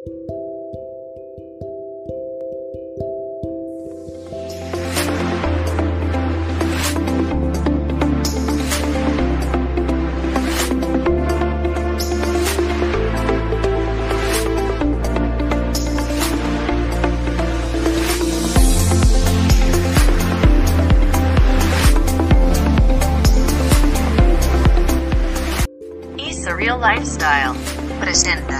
East a real lifestyle presenta.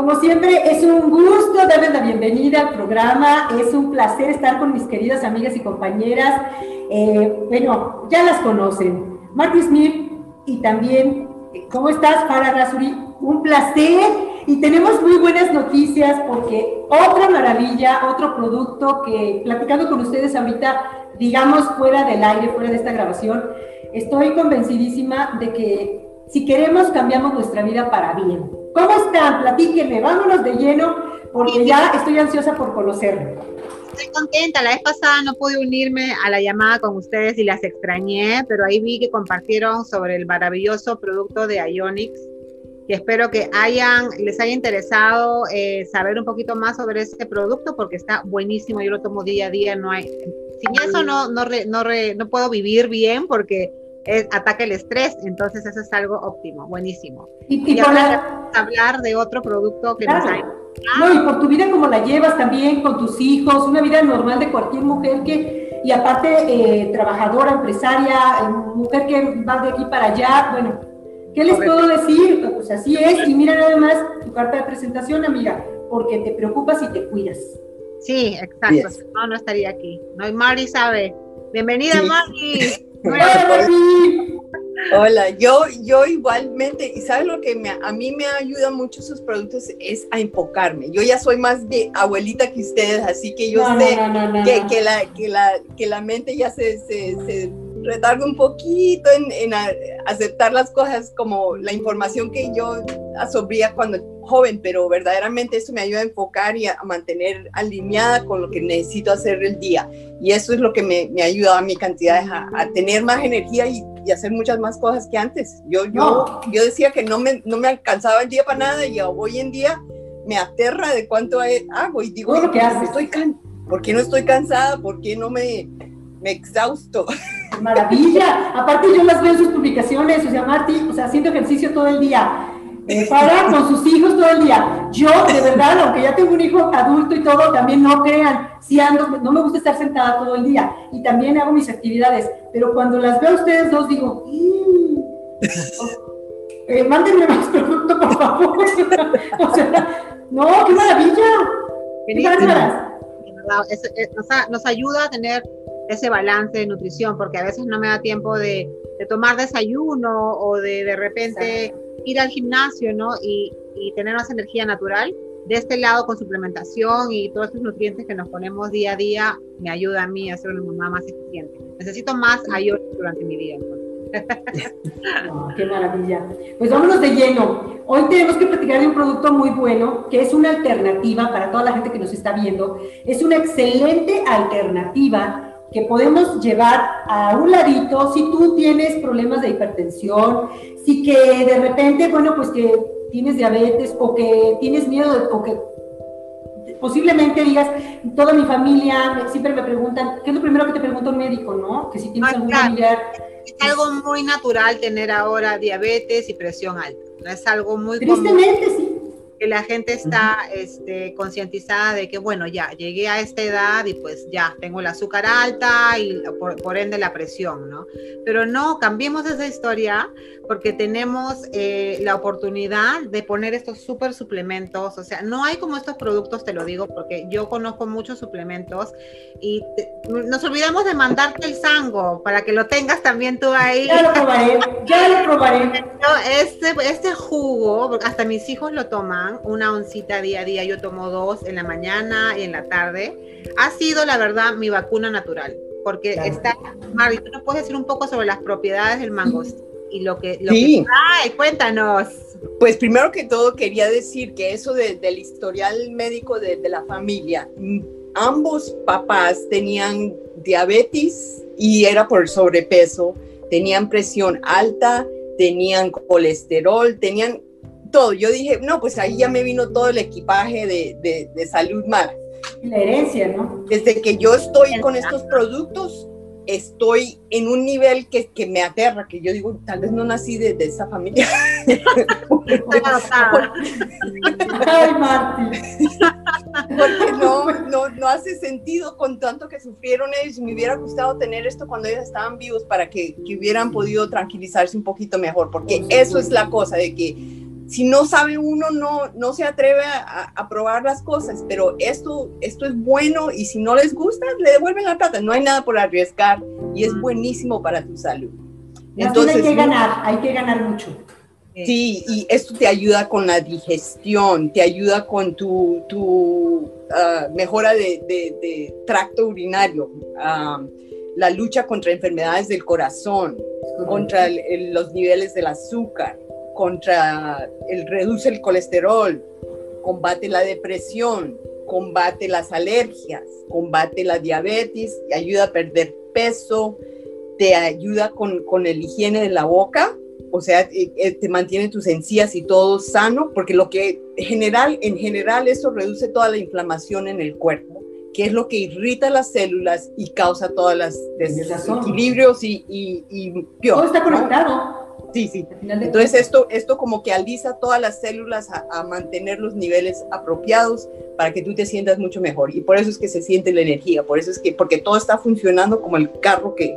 Como siempre, es un gusto darles la bienvenida al programa. Es un placer estar con mis queridas amigas y compañeras. Eh, bueno, ya las conocen. Marty Smith y también, ¿cómo estás, Farah Rasuri? Un placer. Y tenemos muy buenas noticias porque otra maravilla, otro producto que platicando con ustedes ahorita, digamos fuera del aire, fuera de esta grabación, estoy convencidísima de que si queremos cambiamos nuestra vida para bien. ¿Cómo están? Platíquenme, vámonos de lleno porque ya estoy ansiosa por conocerlo. Estoy contenta, la vez pasada no pude unirme a la llamada con ustedes y las extrañé, pero ahí vi que compartieron sobre el maravilloso producto de Ionix y espero que hayan, les haya interesado eh, saber un poquito más sobre este producto porque está buenísimo, yo lo tomo día a día, no hay, sin eso no, no, no, no puedo vivir bien porque es, ataca el estrés, entonces eso es algo óptimo, buenísimo. Y, y hablar de otro producto que nos hay. No, y por tu vida como la llevas también con tus hijos, una vida normal de cualquier mujer que, y aparte eh, trabajadora, empresaria, eh, mujer que va de aquí para allá, bueno, ¿qué les puedo decir? Pues así es, y mira nada más tu carta de presentación, amiga, porque te preocupas y te cuidas. Sí, exacto, no, no estaría aquí. No, y Mari sabe. Bienvenida, Mari. Hola, yo, yo igualmente, y sabes lo que me, a mí me ayuda mucho sus productos es a enfocarme. Yo ya soy más de abuelita que ustedes, así que yo sé que, que, la, que, la, que la mente ya se, se, se retarda un poquito en, en aceptar las cosas como la información que yo absorbía cuando joven, pero verdaderamente eso me ayuda a enfocar y a, mantener alineada con lo que necesito hacer el día. Y eso es lo que me, me ayuda a mi cantidad a, a tener más energía y, y, hacer muchas más cosas que antes. Yo, yo, yo decía que no me, no me alcanzaba el día para nada y hoy en día me aterra de cuánto hago y digo, ¿Qué haces? Estoy ¿por qué no estoy cansada? ¿Por qué no me, me exhausto? Maravilla. Aparte yo las veo en sus publicaciones, o sea, Marti, o sea, haciendo ejercicio todo el día para con sus hijos todo el día. Yo, de verdad, aunque ya tengo un hijo adulto y todo, también no crean, si ando, no me gusta estar sentada todo el día y también hago mis actividades, pero cuando las veo a ustedes dos digo, mm". eh, mándenme más producto, por favor. o sea, no, qué maravilla. Qué nos ayuda a tener ese balance de nutrición, porque a veces no me da tiempo de, de tomar desayuno o de de repente ir al gimnasio, ¿no? Y, tener más energía natural. De este lado, con suplementación y todos estos nutrientes que nos ponemos día a día, me ayuda a mí a ser una mamá más eficiente. Necesito más ayuda durante mi día. qué maravilla. Pues vámonos de lleno. Hoy tenemos que platicar de un producto muy bueno, que es una alternativa para toda la gente que nos está viendo. Es una excelente alternativa que podemos llevar a un ladito si tú tienes problemas de hipertensión, si que de repente, bueno, pues que tienes diabetes o que tienes miedo o que posiblemente digas, toda mi familia siempre me preguntan, ¿qué es lo primero que te pregunta un médico, no? Que si tienes algún familiar. Es algo muy natural tener ahora diabetes y presión alta. No es algo muy Tristemente, sí que la gente está este, concientizada de que, bueno, ya llegué a esta edad y pues ya tengo el azúcar alta y por, ende la presión, ¿no? Pero no, cambiemos esa historia porque tenemos eh, la oportunidad de poner estos súper suplementos, o sea, no hay como estos productos, te lo digo, porque yo conozco muchos suplementos y nos olvidamos de mandarte el sango para que lo tengas también tú ahí. Ya lo probaré, ya lo probaré. este, este jugo, hasta mis hijos lo toman, una oncita día a día, yo tomo dos en la mañana y en la tarde. Ha sido, la verdad, mi vacuna natural, porque está, Mari, tú nos puedes decir un poco sobre las propiedades del mango y lo que, lo sí. cuéntanos. Pues primero que todo quería decir que eso del historial médico de, de la familia, ambos papás tenían diabetes y era por sobrepeso, tenían presión alta, tenían colesterol, tenían todo. Yo dije, no, pues ahí ya me vino todo el equipaje de, de, de salud mala. La herencia, ¿no? Desde que yo estoy con estos productos, estoy en un nivel que, que, me aterra, que yo digo, tal vez no nací de, de esa familia. Ay, Marti. Porque no, no, no, hace sentido con tanto que sufrieron ellos. Me hubiera gustado tener esto cuando ellos estaban vivos para que, que hubieran podido tranquilizarse un poquito mejor, porque eso es la cosa de que si no sabe uno, no, no se atreve a, probar las cosas, pero esto, esto es bueno y si no les gusta, le devuelven la plata. No hay nada por arriesgar y es buenísimo para tu salud. Entonces, hay que ganar, hay que ganar mucho. Sí, y esto te ayuda con la digestión, te ayuda con tu, tu ah, mejora de, tracto urinario, ah, la lucha contra enfermedades del corazón, contra los niveles del azúcar contra el reduce el colesterol, combate la depresión, combate las alergias, combate la diabetes, ayuda a perder peso, te ayuda con, con el higiene de la boca, o sea, eh, te mantiene tus encías y todo sano, porque lo que general, en general eso reduce toda la inflamación en el cuerpo, que es lo que irrita las células y causa todos los desequilibrios y, y, y Todo está conectado. Sí, sí. Entonces esto, esto como que alisa todas las células a, mantener los niveles apropiados para que tú te sientas mucho mejor. Y por eso es que se siente la energía, por eso es que, porque todo está funcionando como el carro que,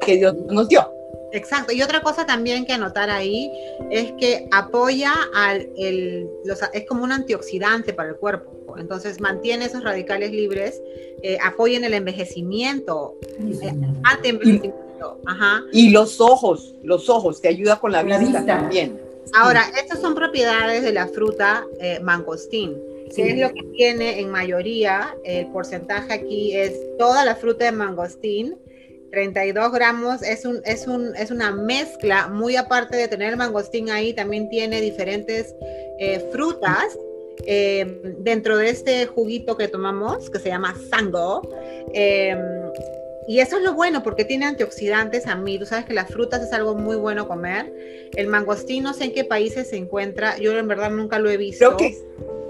que Dios nos dio. Exacto. Y otra cosa también que anotar ahí es que apoya al, el, los, es como un antioxidante para el cuerpo. Entonces mantiene esos radicales libres, eh, apoya en el envejecimiento, eh, envejecimiento y los ojos, los ojos, te ayuda con la, vista, también. Ahora, estas son propiedades de la fruta eh, mangostín. que es lo que tiene en mayoría? El porcentaje aquí es toda la fruta de mangostín. 32 gramos es, un, es, un, es una mezcla, muy aparte de tener el mangostín ahí, también tiene diferentes eh, frutas eh, dentro de este juguito que tomamos, que se llama Sango. Y eso es lo bueno porque tiene antioxidantes a mí. Tú sabes que las frutas es algo muy bueno comer. El mangostín no sé en qué países se encuentra. Yo en verdad nunca lo he visto. Creo que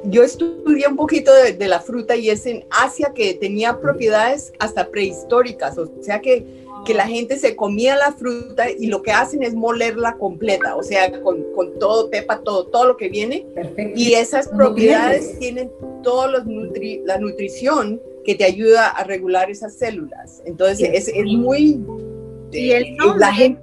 yo estudié un poquito de, la fruta y es en Asia que tenía propiedades hasta prehistóricas. O sea que, que la gente se comía la fruta y lo que hacen es molerla completa. O sea, con, con todo, pepa, todo, todo lo que viene. Perfecto. Y esas propiedades tienen todos los nutri la nutrición que te ayuda a regular esas células. Entonces, es, es, muy... Y el nombre, la gente,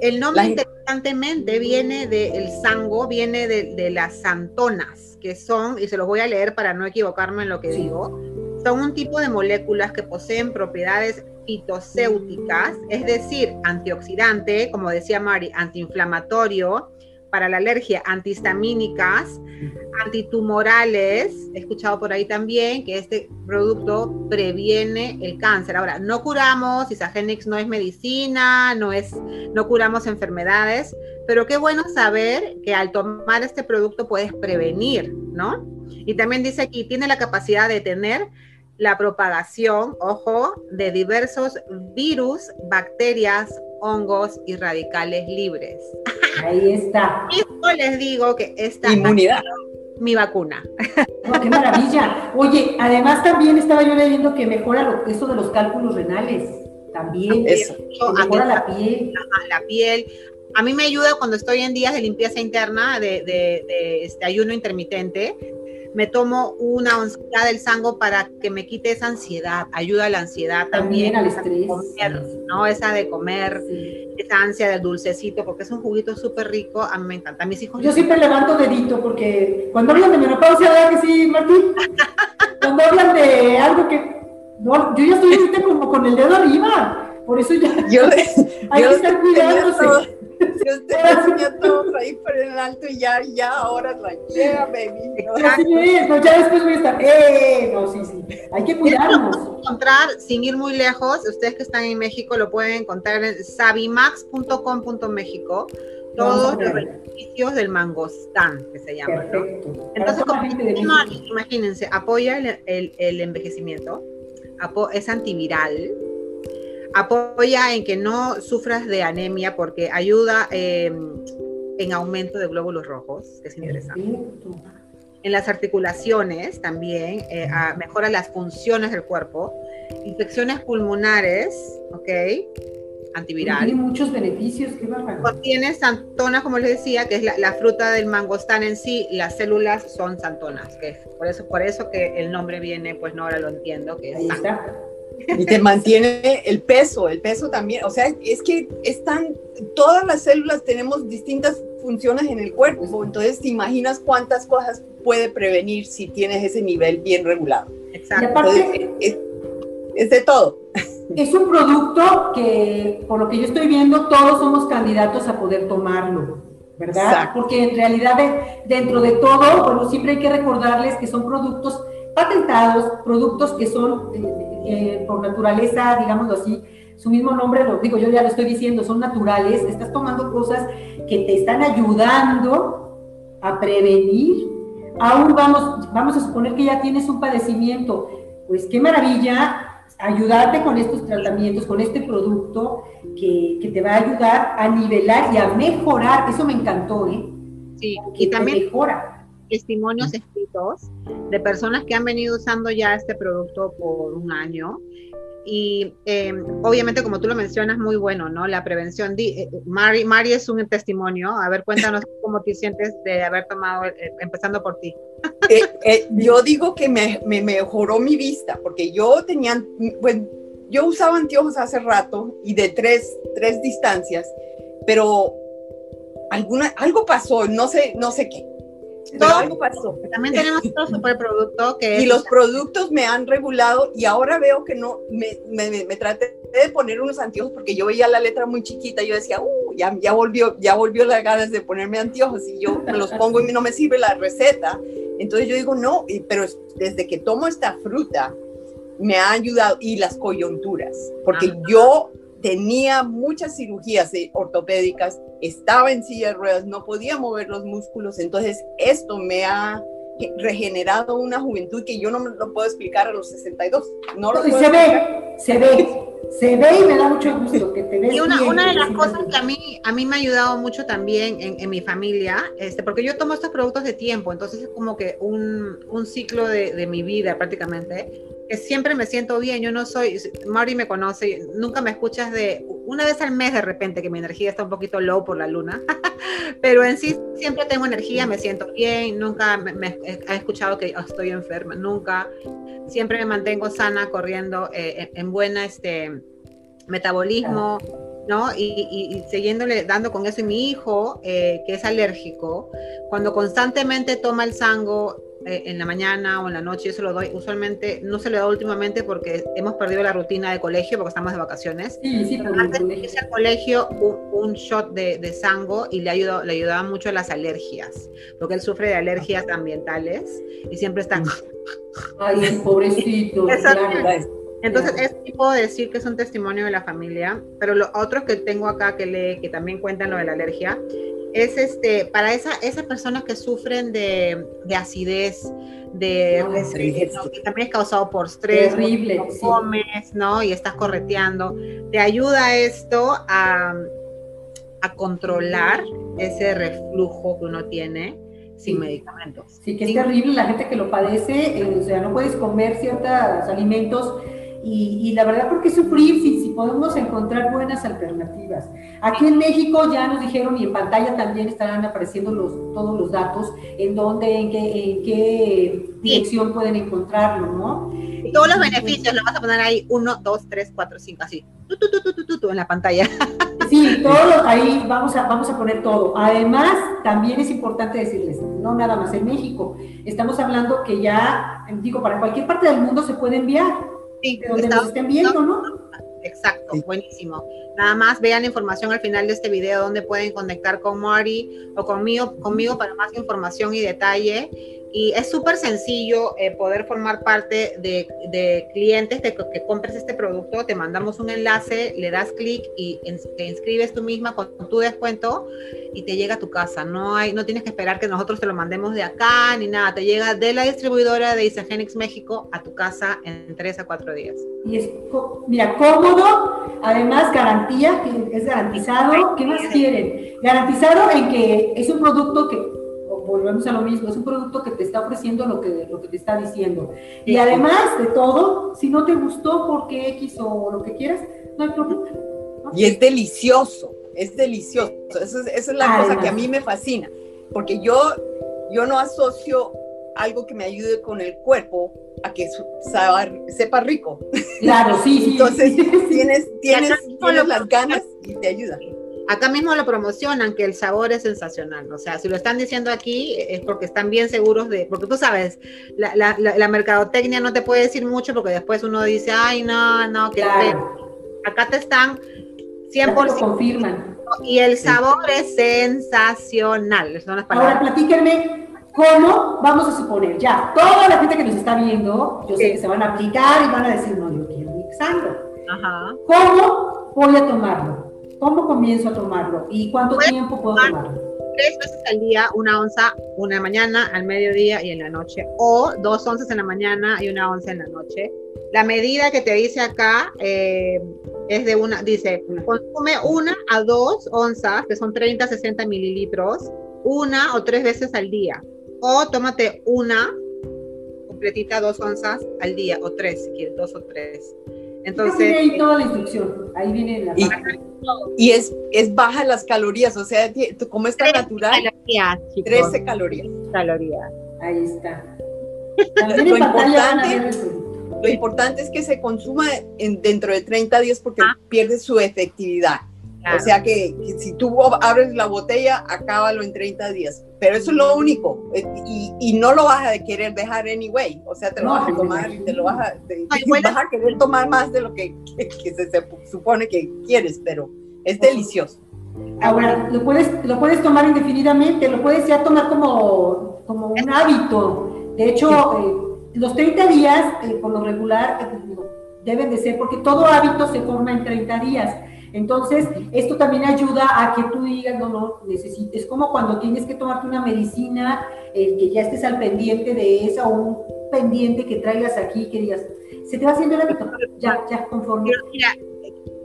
el nombre interesantemente viene del sango, viene de, de, las santonas, que son, y se los voy a leer para no equivocarme en lo que digo, son un tipo de moléculas que poseen propiedades fitocéuticas, es decir, antioxidante, como decía Mari, antiinflamatorio, para la alergia, antihistamínicas, antitumorales, he escuchado por ahí también que este producto previene el cáncer. Ahora, no curamos, Isagenix no es medicina, no es no curamos enfermedades, pero qué bueno saber que al tomar este producto puedes prevenir, ¿no? Y también dice aquí, tiene la capacidad de tener la propagación, ojo, de diversos virus, bacterias, hongos y radicales libres. Ahí está. Y yo les digo que esta inmunidad. Mi vacuna. Oh, ¡Qué maravilla! Oye, además también estaba yo leyendo que mejora lo, eso de los cálculos renales. También. Eso. Mejora la piel. La piel. A mí me ayuda cuando estoy en días de limpieza interna, de, de este ayuno intermitente, me tomo una oncita del sango para que me quite esa ansiedad, ayuda a la ansiedad también, al estrés, ¿no? Esa de comer, esa ansia del dulcecito, porque es un juguito súper rico, a mí me encanta. mis hijos Yo siempre levanto dedito porque cuando hablan de menopausia, ¿verdad que sí, Martín? cuando hablan de algo que no, yo ya estoy como con el dedo arriba, por eso ya yo, hay que estar cuidándose. Yo tenía todos ahí por el alto y ya, ya, ahora la llega, baby. ¿no? no, ya después voy a estar, eh, no, sí, sí, hay que cuidarnos. encontrar, sin ir muy lejos, ustedes que están en México lo pueden encontrar en sabimax.com.méxico, todos los beneficios del mangostán, que se llama, ¿no? Entonces, imagínense, apoya el, el, el envejecimiento, es antiviral, apoya en que no sufras de anemia porque ayuda, em, en aumento de glóbulos rojos, que es interesante. En las articulaciones también eh, mejora las funciones del cuerpo. Infecciones pulmonares, ¿ok? antiviral. Tiene muchos beneficios, qué Contiene santonas, como les decía, que es la, fruta del mangostán en sí, las células son santonas, que es por eso, por eso que el nombre viene, pues no ahora lo entiendo, que es Y te mantiene el peso, el peso también, o sea, es que están, todas las células tenemos distintas funciones en el cuerpo, entonces te imaginas cuántas cosas puede prevenir si tienes ese nivel bien regulado. Exacto. Y aparte, es de todo. Es un producto que, por lo que yo estoy viendo, todos somos candidatos a poder tomarlo, ¿verdad? Porque en realidad dentro de todo, bueno, siempre hay que recordarles que son productos patentados, productos que son eh, eh, por naturaleza, digámoslo así, su mismo nombre, lo digo, yo ya lo estoy diciendo, son naturales, estás tomando cosas que te están ayudando a prevenir. Aún vamos, vamos a suponer que ya tienes un padecimiento, pues qué maravilla ayudarte con estos tratamientos, con este producto que, que, te va a ayudar a nivelar y a mejorar. Eso me encantó, ¿eh? Sí, y también mejora. Testimonios escritos de personas que han venido usando ya este producto por un año y em, obviamente como tú lo mencionas, muy bueno, ¿no? La prevención. Eh, Mari, Mari es un testimonio. A ver, cuéntanos cómo te sientes de haber tomado, eh, empezando por ti. Eh, yo digo que me, me, mejoró mi vista, porque yo tenía, pues, yo usaba anteojos hace rato y de tres, tres distancias, pero alguna, algo pasó, no sé, no sé qué todo, pasó. También tenemos otro superproducto que... Y los productos me han regulado y ahora veo que no, me, me, me, traté de poner unos anteojos porque yo veía la letra muy chiquita y yo decía, uh, ya, ya volvió, ya volvió las ganas de ponerme anteojos y yo me los pongo y no me sirve la receta. Entonces yo digo, no, pero desde que tomo esta fruta me ha ayudado y las coyunturas, porque ah. yo tenía muchas cirugías ortopédicas, estaba en silla de ruedas, no podía mover los músculos, entonces esto me ha regenerado una juventud que yo no me lo puedo explicar a los 62. No lo y se ve, se ve, se ve y me da mucho gusto que te Y una, una de las cosas que a mí, a mí me ha ayudado mucho también en, en, mi familia, este, porque yo tomo estos productos de tiempo, entonces es como que un, un ciclo de, de mi vida prácticamente que siempre me siento bien. Yo no soy, Mauri me conoce, nunca me escuchas de una vez al mes de repente que mi energía está un poquito low por la luna, pero en sí siempre tengo energía, me siento bien, nunca me, he escuchado que estoy enferma, nunca. Siempre me mantengo sana, corriendo eh, en buena este metabolismo. ¿no? Y, siguiéndole, dando con eso, y mi hijo, eh, que es alérgico, cuando constantemente toma el sango, eh, en la mañana o en la noche, yo se lo doy. Usualmente no se lo doy últimamente porque hemos perdido la rutina de colegio porque estamos de vacaciones. Sí, sí, antes de irse al colegio, un, shot de, de, sango y le, ayudó, le ayudaba mucho a las alergias, porque él sufre de alergias ambientales y siempre está... Ay, pobrecito. Entonces, es puedo decir que es un testimonio de la familia, pero lo otro que tengo acá que, le, que también cuentan lo de la alergia es este, para esa, esas personas que sufren de, de acidez, de que también es causado por estrés, Terrible, comes, ¿no? Y estás correteando. Te ayuda esto a, a controlar ese reflujo que uno tiene sin medicamentos. Sí, que es terrible la gente que lo padece, eh, o sea, no puedes comer ciertos alimentos y, la verdad, ¿por qué sufrir si, si, podemos encontrar buenas alternativas? Aquí en México ya nos dijeron y en pantalla también estarán apareciendo los, todos los datos en dónde, en qué, en qué dirección pueden encontrarlo, ¿no? todos los beneficios los vas a poner ahí, uno, dos, tres, cuatro, cinco, así, tu, tu, tu, en la pantalla. Sí, todos ahí vamos a, vamos a poner todo. Además, también es importante decirles, no nada más en México, estamos hablando que ya, digo, para cualquier parte del mundo se puede enviar Sí, donde nos estén viendo, ¿no? Exacto, buenísimo. Nada más vean la información al final de este video donde pueden conectar con Mari o conmigo, conmigo para más información y detalle. Y es súper sencillo eh, poder formar parte de, de clientes de que, compres este producto. Te mandamos un enlace, le das clic y te inscribes tú misma con tu descuento y te llega a tu casa. No, hay, no tienes que esperar que nosotros te lo mandemos de acá ni nada. Te llega de la distribuidora de Isagenix México a tu casa en tres a cuatro días. Y es, mira, cómodo, además garantía que es garantizado. ¿Qué más quieren? Garantizado en que es un producto que, volvemos a lo mismo, es un producto que te está ofreciendo lo que, lo que te está diciendo. Y además de todo, si no te gustó porque X o lo que quieras, no hay problema. Y es delicioso, es delicioso. Esa es, la cosa que a mí me fascina, porque yo, yo no asocio algo que me ayude con el cuerpo a que sepa rico. Claro, sí, Entonces tienes, tienes, tienes las ganas y te ayuda. Acá mismo lo promocionan, que el sabor es sensacional. O sea, si lo están diciendo aquí es porque están bien seguros de, porque tú sabes, la, la, la, mercadotecnia no te puede decir mucho porque después uno dice, ay, no, no, que acá te están 100% confirman. Y el sabor es sensacional. Son las Ahora platíquenme cómo vamos a suponer, ya, toda la gente que nos está viendo, yo sé que se van a aplicar y van a decir, no, yo quiero mixando. Ajá. ¿Cómo voy a tomarlo? ¿Cómo comienzo a tomarlo? ¿Y cuánto tiempo puedo tomarlo? Tres veces al día, una onza, una mañana, al mediodía y en la noche. O dos onzas en la mañana y una onza en la noche. La medida que te dice acá eh, es de una, dice, consume una a dos onzas, que son 30 a 60 mililitros, una o tres veces al día. O tómate una completita, dos onzas al día, o tres, si quieres, dos o tres. Entonces. Ahí toda la instrucción, ahí viene la. Y, es, es baja las calorías, o sea, como está natural. Calorías, 13 calorías. Calorías. Ahí está. lo, importante, lo importante es que se consuma en, dentro de 30 días porque ah. pierde su efectividad. O sea que, si tú abres la botella, acábalo en 30 días. Pero eso es lo único. Eh, y, y, no lo vas a querer dejar anyway. O sea, te lo vas a tomar y te lo vas a, vas a querer tomar más de lo que, que, se, supone que quieres, pero es delicioso. Ahora, lo puedes, lo puedes tomar indefinidamente, lo puedes ya tomar como, como un hábito. De hecho, eh, los 30 días, eh, por lo regular, deben de ser, porque todo hábito se forma en 30 días. Entonces, esto también ayuda a que tú digas, no, no, necesites, es como cuando tienes que tomarte una medicina, que ya estés al pendiente de esa o un pendiente que traigas aquí, que digas, se te va haciendo el hábito, ya, ya, conforme. Mira,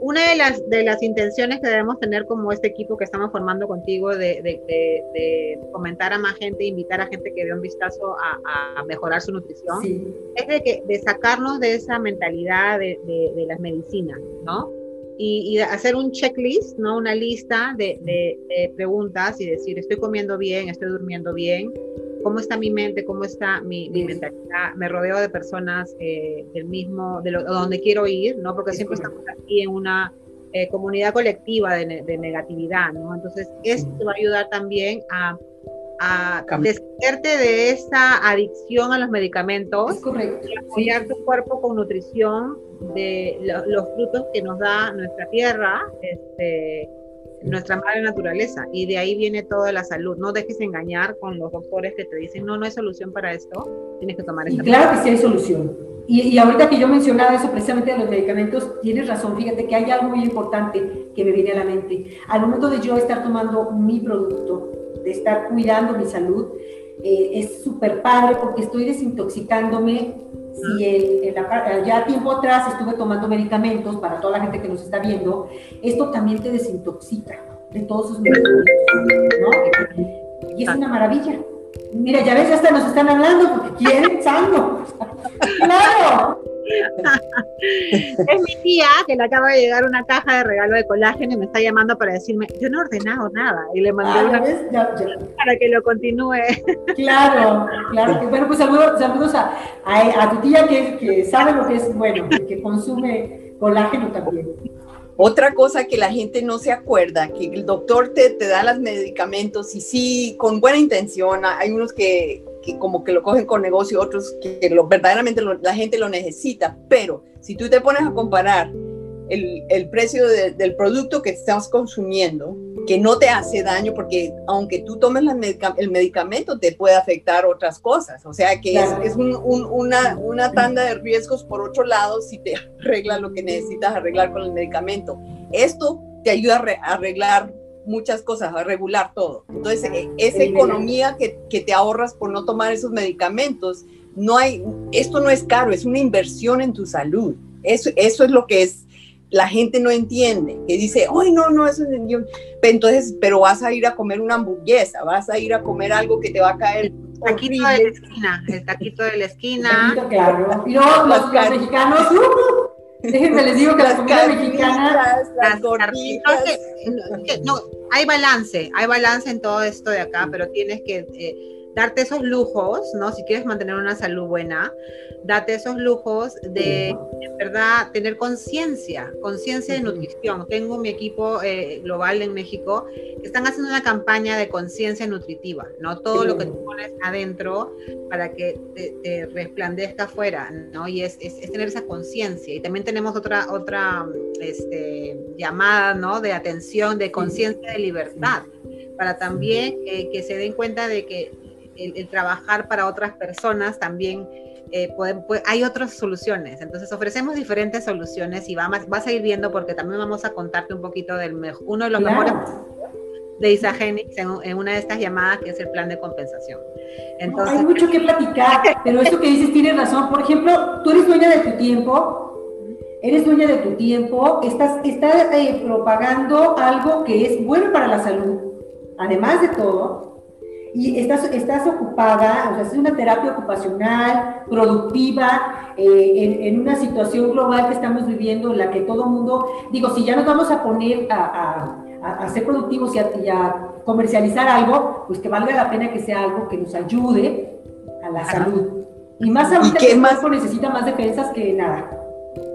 una de las, de las intenciones que debemos tener como este equipo que estamos formando contigo de, de, de, comentar a más gente, invitar a gente que dé un vistazo a, a mejorar su nutrición, es de, que, de sacarnos de esa mentalidad de, de las medicinas, ¿no? Y, hacer un checklist, ¿no? Una lista de, de, preguntas y decir, estoy comiendo bien, estoy durmiendo bien, cómo está mi mente, cómo está mi, mentalidad, me rodeo de personas eh, del mismo, de lo, donde quiero ir, ¿no? Porque siempre estamos aquí en una eh, comunidad colectiva de, de, negatividad, ¿no? Entonces, esto te va a ayudar también a a deshacerte de esa adicción a los medicamentos y apoyar tu cuerpo con nutrición de los frutos que nos da nuestra tierra, este, nuestra madre naturaleza. Y de ahí viene toda la salud. No dejes engañar con los doctores que te dicen, no, no hay solución para esto, tienes que tomar esta. claro que sí hay solución. Y, y, ahorita que yo mencionaba eso precisamente de los medicamentos, tienes razón, fíjate que hay algo muy importante que me viene a la mente. Al momento de yo estar tomando mi producto, de estar cuidando mi salud, eh, es súper padre porque estoy desintoxicándome. Si el, ya tiempo atrás estuve tomando medicamentos para toda la gente que nos está viendo, esto también te desintoxica de todos esos medicamentos, ¿no? Y es una maravilla. Mira, ya ves, hasta nos están hablando porque quieren sano. ¡Claro! es mi tía que le acaba de llegar una caja de regalo de colágeno y me está llamando para decirme, yo no he ordenado nada. Y le mandé ah, una para que lo continúe. Claro, claro. Bueno, pues saludos, saludos a, a, tu tía que, que, sabe lo que es bueno, que consume colágeno también. Otra cosa que la gente no se acuerda, que el doctor te, te da los medicamentos y sí, con buena intención, hay unos que que como que lo cogen con negocio, otros que lo, verdaderamente la gente lo necesita, pero si tú te pones a comparar el, el precio del producto que estás consumiendo, que no te hace daño, porque aunque tú tomes el medicamento, te puede afectar otras cosas. O sea que es, es un, una, una tanda de riesgos por otro lado si te arregla lo que necesitas arreglar con el medicamento. Esto te ayuda a arreglar muchas cosas, a regular todo. Entonces, e, esa economía que, que, te ahorras por no tomar esos medicamentos, no hay, esto no es caro, es una inversión en tu salud. Eso, eso es lo que es la gente no entiende, que dice, ay, no, no, eso es... Yo, entonces, pero vas a ir a comer una hamburguesa, vas a ir a comer algo que te va a caer taquito de la esquina, el taquito de la esquina. claro. Y no, los, mexicanos, uh, déjenme les digo que las la comida mexicana, las, gorditas. No, hay balance, hay balance en todo esto de acá, pero tienes que eh, darte esos lujos, ¿no? Si quieres mantener una salud buena, date esos lujos de, en verdad, tener conciencia, conciencia de nutrición. Tengo mi equipo eh, global en México que están haciendo una campaña de conciencia nutritiva, ¿no? Todo lo que tú pones adentro para que te, resplandezca afuera, ¿no? Y es, es, tener esa conciencia. Y también tenemos otra, otra este, llamada, ¿no? De atención, de conciencia de libertad para también eh, que se den cuenta de que el, trabajar para otras personas también eh, hay otras soluciones. Entonces ofrecemos diferentes soluciones y vamos, vas a ir viendo porque también vamos a contarte un poquito del uno de los mejores de Isagenix en, en, una de estas llamadas que es el plan de compensación. Entonces, hay mucho que platicar, pero eso que dices tiene razón. Por ejemplo, tú eres dueña de tu tiempo, eres dueña de tu tiempo, estás, estás eh, propagando algo que es bueno para la salud, además de todo, y estás, estás ocupada, o sea, es una terapia ocupacional, productiva, eh, en, una situación global que estamos viviendo en la que todo mundo, digo, si ya nos vamos a poner a, a, ser productivos y a, comercializar algo, pues que valga la pena que sea algo que nos ayude a la salud. Y más ahorita que el cuerpo necesita más defensas que nada.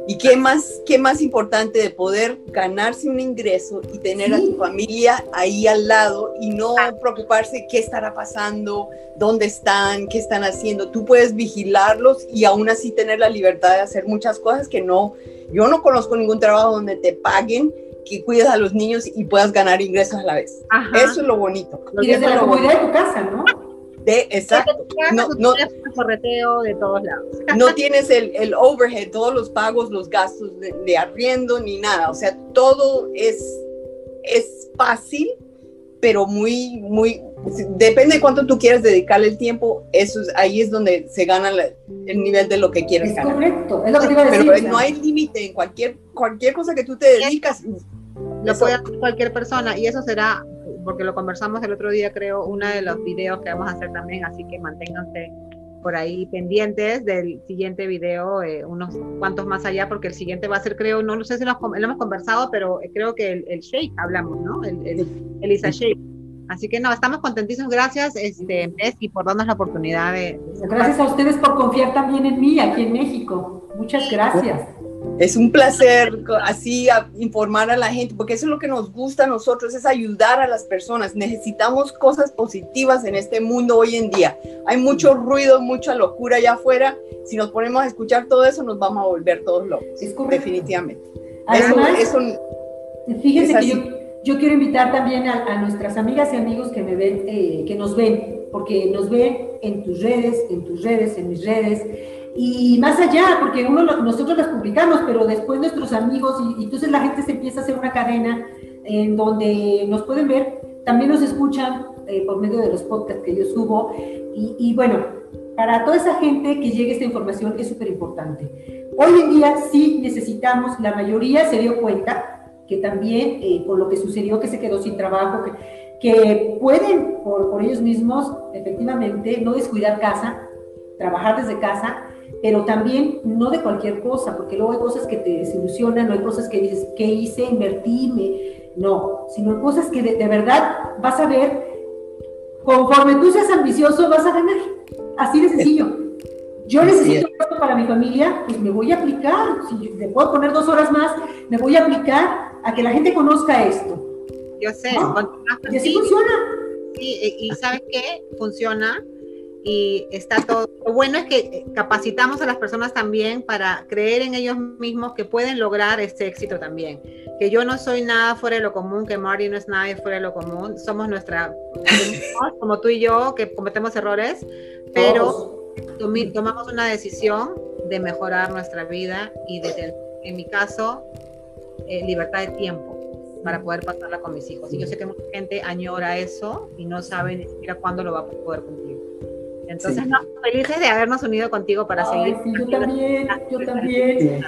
¿Y qué más, qué más importante de poder ganarse un ingreso y tener a tu familia ahí al lado y no preocuparse qué estará pasando, dónde están, qué están haciendo? Tú puedes vigilarlos y aún así tener la libertad de hacer muchas cosas que no, yo no conozco ningún trabajo donde te paguen que cuides a los niños y puedas ganar ingresos a la vez. Eso es lo bonito. Y desde la comodidad de tu casa, ¿no? De, exacto. No, no, correteo de todos lados. No tienes el, el overhead, todos los pagos, los gastos de, arriendo ni nada. O sea, todo es, es fácil, pero muy, muy, depende de cuánto tú quieras dedicarle el tiempo, eso es, ahí es donde se gana el nivel de lo que quieres es Correcto, es lo que te iba a decir. Pero no hay límite en cualquier, cualquier cosa que tú te dedicas. Lo puede hacer cualquier persona y eso será porque lo conversamos el otro día, creo, uno de los videos que vamos a hacer también, así que manténganse por ahí pendientes del siguiente video, eh, unos cuantos más allá, porque el siguiente va a ser, creo, no, sé si lo, hemos conversado, pero creo que el, el Shake hablamos, ¿no? El, el, Isa Shake. Así que no, estamos contentísimos. Gracias, este, y por darnos la oportunidad de... gracias a ustedes por confiar también en mí aquí en México. Muchas gracias. Es un placer así informar a la gente, porque eso es lo que nos gusta a nosotros, es ayudar a las personas. Necesitamos cosas positivas en este mundo hoy en día. Hay mucho ruido, mucha locura allá afuera. Si nos ponemos a escuchar todo eso, nos vamos a volver todos locos. Es Definitivamente. Además, eso, fíjense que yo, quiero invitar también a, nuestras amigas y amigos que me ven, eh, que nos ven, porque nos ven en tus redes, en tus redes, en mis redes y más allá, porque uno, nosotros las publicamos, pero después nuestros amigos, y, entonces la gente se empieza a hacer una cadena en donde nos pueden ver, también nos escuchan eh, por medio de los podcasts que yo subo, y, bueno, para toda esa gente que llegue esta información es súper importante. Hoy en día sí necesitamos, la mayoría se dio cuenta que también eh, por lo que sucedió, que se quedó sin trabajo, que, que pueden por, por ellos mismos efectivamente no descuidar casa, trabajar desde casa, pero también no de cualquier cosa, porque luego hay cosas que te desilusionan, no hay cosas que dices, ¿qué hice? Invertirme, no, sino cosas que de, verdad vas a ver, conforme tú seas ambicioso, vas a ganar, así de sencillo. Yo necesito esto para mi familia, pues me voy a aplicar, si me puedo poner dos horas más, me voy a aplicar a que la gente conozca esto. Yo sé, y así funciona. Sí, y ¿sabes qué? Funciona y está todo. Lo bueno es que capacitamos a las personas también para creer en ellos mismos que pueden lograr este éxito también. Que yo no soy nada fuera de lo común, que Marty no es nada fuera de lo común. Somos nuestra, como tú y yo, que cometemos errores, pero tomamos una decisión de mejorar nuestra vida y de, en mi caso, eh, libertad de tiempo para poder pasarla con mis hijos. Y yo sé que mucha gente añora eso y no sabe ni siquiera cuándo lo va a poder cumplir. Entonces, no, felices de habernos unido contigo para seguir. yo también, yo también.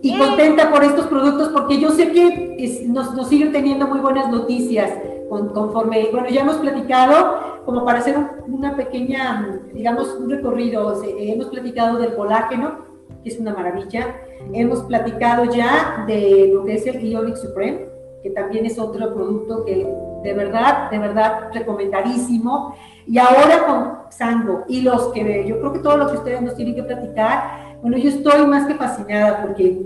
y contenta por estos productos porque yo sé que nos, nos, siguen teniendo muy buenas noticias conforme, bueno, ya hemos platicado, como para hacer una pequeña, digamos, un recorrido, hemos platicado del colágeno, que es una maravilla, hemos platicado ya de lo que es el Ionic Supreme, que también es otro producto que de verdad, de verdad recomendadísimo, y ahora con Sango, y los que yo creo que todo lo que ustedes nos tienen que platicar, bueno, yo estoy más que fascinada porque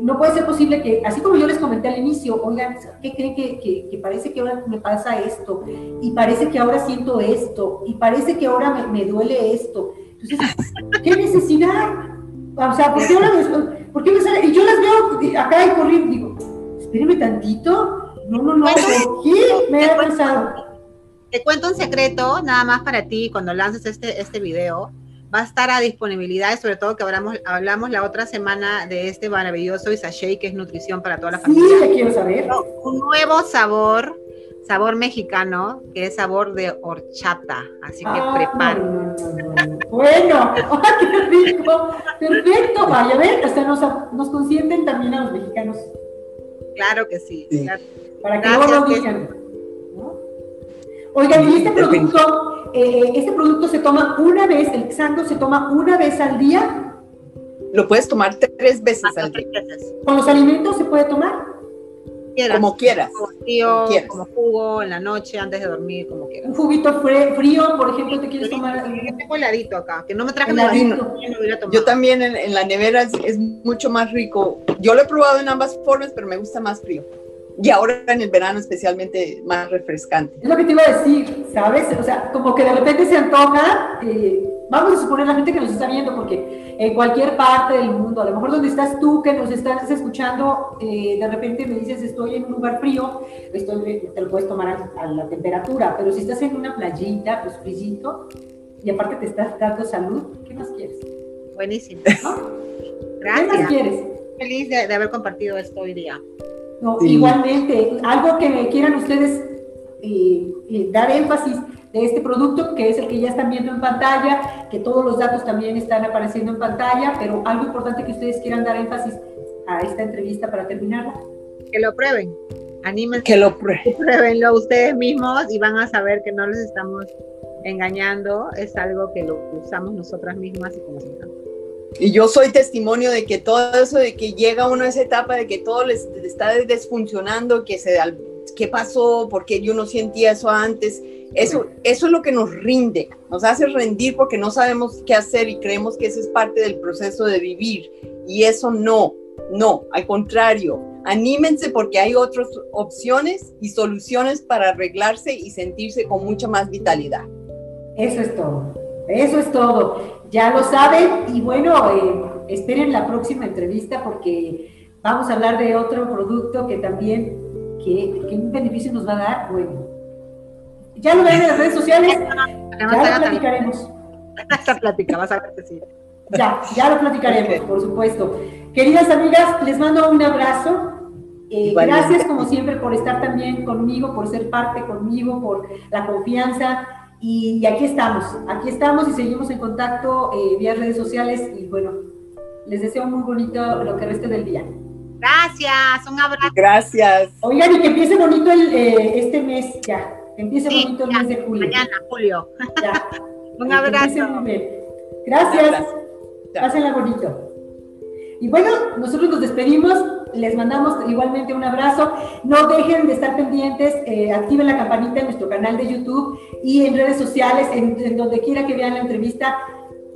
no puede ser posible que, así como yo les comenté al inicio, oigan, ¿qué creen que, que, parece que ahora me pasa esto? Y parece que ahora siento esto, y parece que ahora me, me duele esto. Entonces, ¿qué necesidad? O sea, ¿por qué, ahora me, ¿por qué me sale? Y yo las veo acá y corriendo, digo, espérenme tantito, no, no, no, ¿por qué me ha pasado? Te cuento un secreto, nada más para ti, cuando lances este, este video va a estar a disponibilidad, sobre todo que hablamos, hablamos la otra semana de este maravilloso Isashei, que es nutrición para toda la familia. Sí, quiero saber. Un nuevo sabor, sabor mexicano, que es sabor de horchata, así que ah, prepara. bueno, qué rico! Perfecto, vaya, a ver, hasta nos, nos consienten también a los mexicanos. Claro que sí. Para que no lo digan. Oigan, y este producto eh, este producto se toma una vez, el Xando se toma una vez al día. Lo puedes tomar tres veces al día. ¿Con los alimentos se puede tomar? Como quieras. Como jugo en la noche, antes de dormir, como quieras. Un juguito frío, por ejemplo, te quieres tomar. Yo tengo heladito acá, que no me traje heladito. Yo también en, la nevera es, mucho más rico. Yo lo he probado en ambas formas, pero me gusta más frío y ahora en el verano especialmente más refrescante. Es lo que te iba a decir, ¿sabes? O sea, como que de repente se antoja, eh, vamos a suponer la gente que nos está viendo, porque en cualquier parte del mundo, a lo mejor donde estás tú, que nos estás escuchando, eh, de repente me dices, estoy en un lugar frío, estoy, te lo puedes tomar a, la temperatura, pero si estás en una playita, pues frillito, y aparte te estás dando salud, ¿qué más quieres? Buenísimo. Gracias. ¿Qué más quieres? Feliz de haber compartido esto hoy día. No, Igualmente, algo que quieran ustedes eh, eh, dar énfasis de este producto, que es el que ya están viendo en pantalla, que todos los datos también están apareciendo en pantalla, pero algo importante que ustedes quieran dar énfasis a esta entrevista para terminarla. Que lo prueben, anímense. Que lo prueben. Pruébenlo ustedes mismos y van a saber que no les estamos engañando, es algo que lo usamos nosotras mismas y como. Y yo soy testimonio de que todo eso, de que llega uno a esa etapa de que todo les está desfuncionando, que se, qué pasó, porque yo no sentía eso antes, eso, eso es lo que nos rinde, nos hace rendir porque no sabemos qué hacer y creemos que eso es parte del proceso de vivir. Y eso no, no, al contrario, anímense porque hay otras opciones y soluciones para arreglarse y sentirse con mucha más vitalidad. Eso es todo, eso es todo. Ya lo saben y bueno, eh, esperen la próxima entrevista porque vamos a hablar de otro producto que también, que, un beneficio nos va a dar, bueno. Ya lo ven en las redes sociales, ya lo platicaremos. Esta plática, vas a ver que sí. Ya, ya lo platicaremos, por supuesto. Queridas amigas, les mando un abrazo. Eh, gracias como siempre por estar también conmigo, por ser parte conmigo, por la confianza. Y, aquí estamos, aquí estamos y seguimos en contacto eh, vía redes sociales y bueno, les deseo muy bonito lo que reste del día. Gracias, un abrazo. Gracias. Oigan, y que empiece bonito el, eh, este mes ya, que empiece bonito el mes de julio. Mañana, julio. Ya. un abrazo. Gracias. Pásenla bonito. Y bueno, nosotros nos despedimos les mandamos igualmente un abrazo. No dejen de estar pendientes, eh, activen la campanita en nuestro canal de YouTube y en redes sociales, en, donde quiera que vean la entrevista.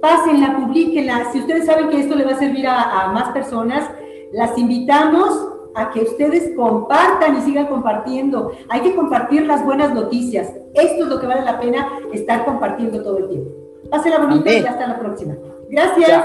Pásenla, publiquenla. Si ustedes saben que esto le va a servir a, a más personas, las invitamos a que ustedes compartan y sigan compartiendo. Hay que compartir las buenas noticias. Esto es lo que vale la pena estar compartiendo todo el tiempo. Pásenla bonita y hasta la próxima. Gracias.